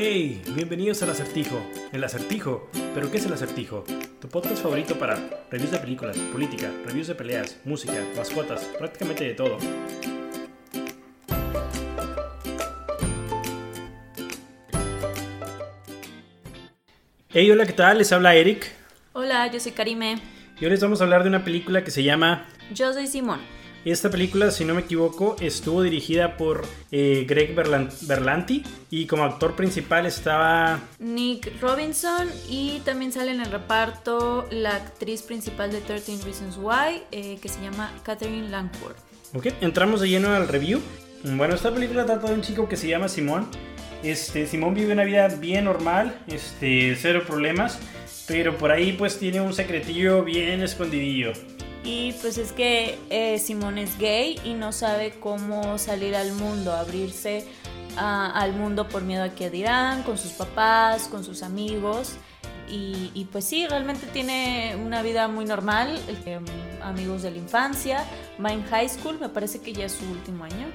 Hey, bienvenidos al acertijo. El acertijo. ¿Pero qué es el acertijo? Tu podcast favorito para reviews de películas, política, reviews de peleas, música, mascotas, prácticamente de todo. Hey, hola, ¿qué tal? Les habla Eric. Hola, yo soy Karime. Y hoy les vamos a hablar de una película que se llama Yo soy Simón. Esta película, si no me equivoco, estuvo dirigida por eh, Greg Berlan- Berlanti y como actor principal estaba... Nick Robinson y también sale en el reparto la actriz principal de 13 Reasons Why, eh, que se llama Catherine Langford. Ok, entramos de lleno al review. Bueno, esta película trata de un chico que se llama Simón. Este, Simón vive una vida bien normal, este, cero problemas, pero por ahí pues tiene un secretillo bien escondidillo. Y pues es que eh, Simón es gay y no sabe cómo salir al mundo, abrirse a- al mundo por miedo a que dirán, con sus papás, con sus amigos. Y, pues sí, realmente tiene una vida muy normal, eh, amigos de la infancia, va en high school, me parece que ya es su último año.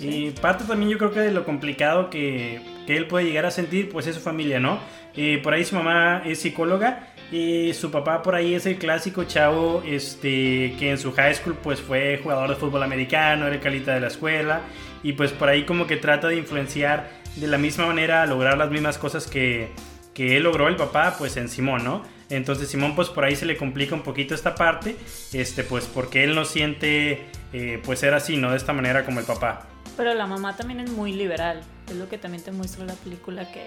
Y parte también yo creo que de lo complicado que, que él puede llegar a sentir, pues es su familia, ¿no? Eh, por ahí su mamá es psicóloga y su papá por ahí es el clásico chavo este, que en su high school pues fue jugador de fútbol americano, era el calita de la escuela y pues por ahí como que trata de influenciar de la misma manera a lograr las mismas cosas que, que él logró el papá pues en Simón, ¿no? Entonces Simón pues por ahí se le complica un poquito esta parte, este pues porque él no siente eh, pues ser así, ¿no? De esta manera como el papá. Pero la mamá también es muy liberal, es lo que también te muestra la película que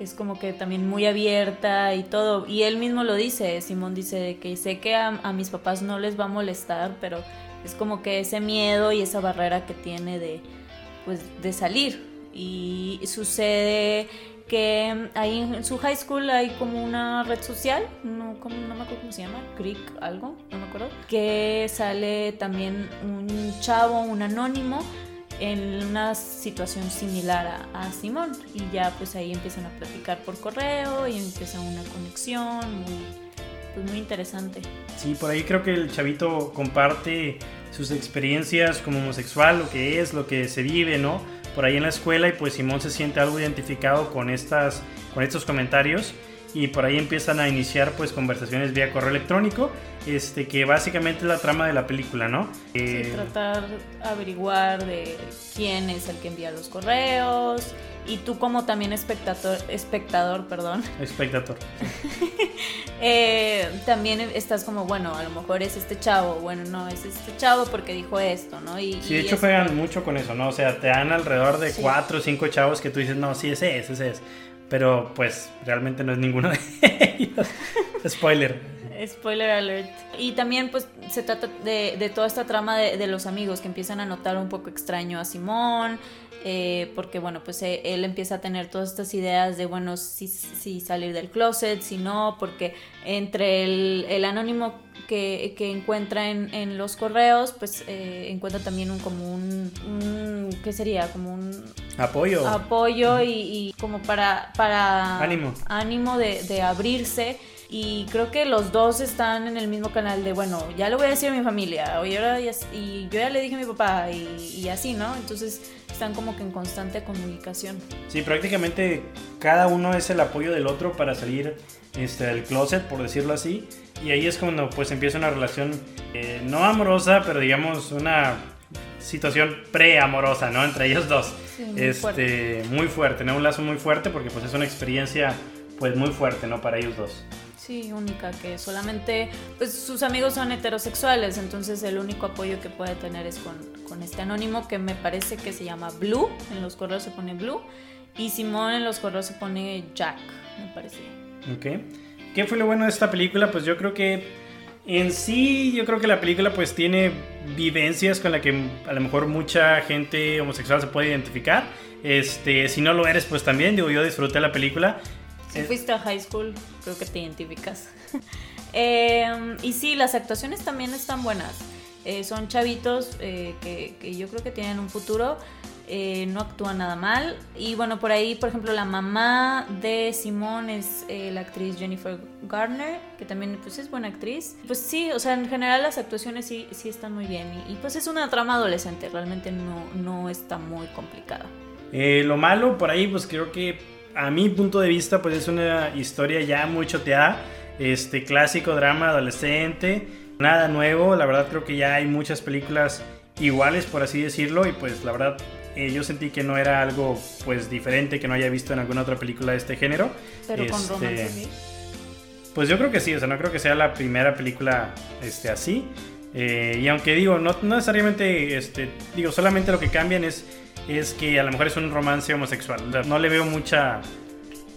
es como que también muy abierta y todo. Y él mismo lo dice, Simón dice que sé que a, a mis papás no les va a molestar, pero es como que ese miedo y esa barrera que tiene de, pues, de salir. Y sucede que ahí en su high school hay como una red social, no, como, no me acuerdo cómo se llama, Creek algo, no me acuerdo, que sale también un chavo, un anónimo, en una situación similar a, a Simón y ya pues ahí empiezan a platicar por correo y empieza una conexión muy, pues, muy interesante. Sí, por ahí creo que el chavito comparte sus experiencias como homosexual, lo que es, lo que se vive, ¿no? Por ahí en la escuela y pues Simón se siente algo identificado con, estas, con estos comentarios y por ahí empiezan a iniciar pues conversaciones vía correo electrónico, este, que básicamente es la trama de la película, ¿no? Sí, Eh, tratar de averiguar de quién es el que envía los correos y tú como también espectador, espectador perdón, espectador. eh, también estás como, bueno, a lo mejor es este chavo, bueno, no, es este chavo porque dijo esto, ¿no? Y, Sí, de hecho juegan mucho con eso, ¿no? O sea, te dan alrededor de Sí. cuatro o cinco chavos que tú dices, no, sí, ese es, ese es. Pero pues realmente no es ninguno de ellos. Spoiler. Spoiler alert. Y también pues se trata de, de toda esta trama de, de los amigos que empiezan a notar un poco extraño a Simón, eh, porque bueno, pues eh, él empieza a tener todas estas ideas de, bueno, si, si salir del closet, si no, porque entre el, el anónimo que, que encuentra en, en los correos, pues eh, encuentra también un como un, un- ¿qué sería? Como un Apoyo. apoyo y, y como para, para Ánimo. ánimo de, de abrirse. Y creo que los dos están en el mismo canal de, bueno, ya le voy a decir a mi familia, oye, ahora ya- y yo ya le dije a mi papá, y, y así, ¿no? Entonces están como que en constante comunicación. Sí, prácticamente cada uno es el apoyo del otro para salir este, del closet, por decirlo así. Y ahí es cuando pues empieza una relación eh, no amorosa, pero digamos una situación preamorosa, ¿no? Entre ellos dos. Sí, muy este, fuerte. muy fuerte, ¿no? Un lazo muy fuerte porque pues es una experiencia pues muy fuerte, ¿no? Para ellos dos. Sí, única, que solamente, pues sus amigos son heterosexuales, entonces el único apoyo que puede tener es con, con este anónimo que me parece que se llama Blue, en los correos se pone Blue, y Simón en los correos se pone Jack, me parece. Ok. ¿Qué fue lo bueno de esta película? Pues yo creo que en sí, yo creo que la película pues tiene vivencias con la que a lo mejor mucha gente homosexual se puede identificar. Este, si no lo eres, pues también, digo, yo disfruté la película. Si fuiste a high school, creo que te identificas. Eh, y sí, las actuaciones también están buenas. Eh, son chavitos eh, que, que yo creo que tienen un futuro. eh, no actúan nada mal. Y bueno, por ahí, por ejemplo, la mamá de Simón es eh, la actriz Jennifer Garner, que también pues es buena actriz. Pues sí, o sea, en general las actuaciones sí, sí están muy bien. Y, y, pues es una trama adolescente, realmente no, no está muy complicada. Lo malo por ahí, pues creo que a mi punto de vista, pues es una historia ya muy choteada. Este clásico drama adolescente, nada nuevo. La verdad creo que ya hay muchas películas iguales, por así decirlo. Y pues la verdad eh, yo sentí que no era algo pues diferente que no haya visto en alguna otra película de este género. Pero con Este, romance, Pues yo creo que sí, o sea, no creo que sea la primera película este, así. Eh, y aunque digo, no, no necesariamente, este, digo, solamente lo que cambian es, es que a lo mejor es un romance homosexual. No le veo mucha,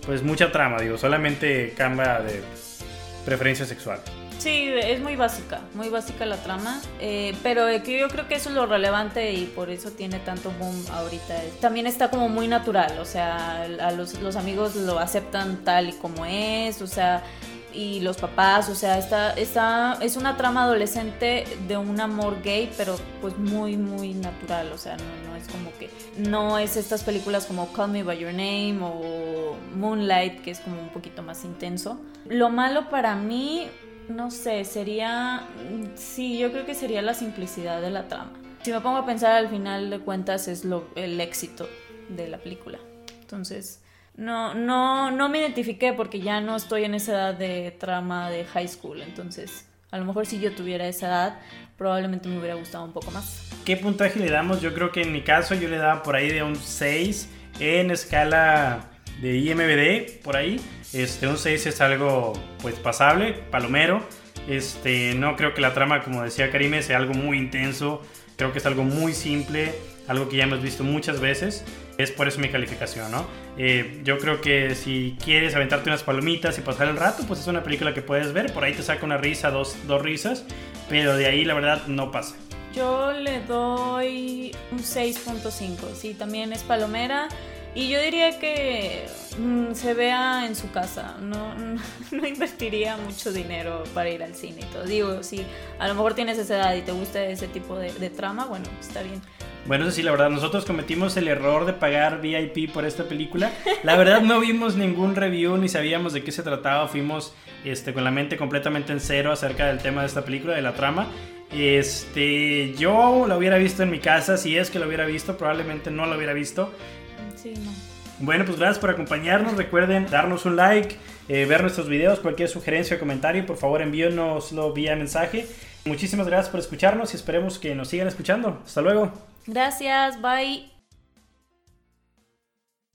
pues mucha trama, digo, solamente cambia de preferencia sexual. Sí, es muy básica, muy básica la trama, eh, pero eh, yo creo que eso es lo relevante y por eso tiene tanto boom ahorita. También está como muy natural, o sea, a los, los amigos lo aceptan tal y como es, o sea, y los papás, o sea, está, está, es una trama adolescente de un amor gay, pero pues muy, muy natural, o sea, no, no es como que, no es estas películas como Call Me By Your Name o Moonlight, que es como un poquito más intenso. Lo malo para mí, no sé, sería, sí, yo creo que sería la simplicidad de la trama. Si me pongo a pensar al final de cuentas es lo, el éxito de la película. Entonces, no, no, no me identifiqué porque ya no estoy en esa edad de trama de high school. Entonces, a lo mejor si yo tuviera esa edad, probablemente me hubiera gustado un poco más. ¿Qué puntaje le damos? Yo creo que en mi caso yo le daba por ahí de un 6 en escala de IMBD, por ahí. Este, un 6 es algo pues pasable, palomero. Este, no creo que la trama, como decía Karime, sea algo muy intenso. Creo que es algo muy simple, algo que ya hemos visto muchas veces. Es por eso mi calificación, ¿no? Eh, yo creo que si quieres aventarte unas palomitas y pasar el rato, pues es una película que puedes ver. Por ahí te saca una risa, dos, dos risas. Pero de ahí la verdad no pasa. Yo le doy un 6.5. Sí, también es palomera. Y yo diría que mm, se vea en su casa. No, no invertiría mucho dinero para ir al cine y todo. Digo, si a lo mejor tienes esa edad y te gusta ese tipo de, de trama, bueno, está bien. Bueno, eso sí, la verdad, nosotros cometimos el error de pagar VIP por esta película. La verdad no vimos ningún review ni sabíamos de qué se trataba. Fuimos este, con la mente completamente en cero acerca del tema de esta película, de la trama. Este, yo lo hubiera visto en mi casa, si es que lo hubiera visto, probablemente no lo hubiera visto. Sí, no. Bueno, pues gracias por acompañarnos. Recuerden darnos un like, eh, ver nuestros videos, cualquier sugerencia o comentario, por favor envíenoslo vía mensaje. Muchísimas gracias por escucharnos y esperemos que nos sigan escuchando. Hasta luego. Gracias, bye.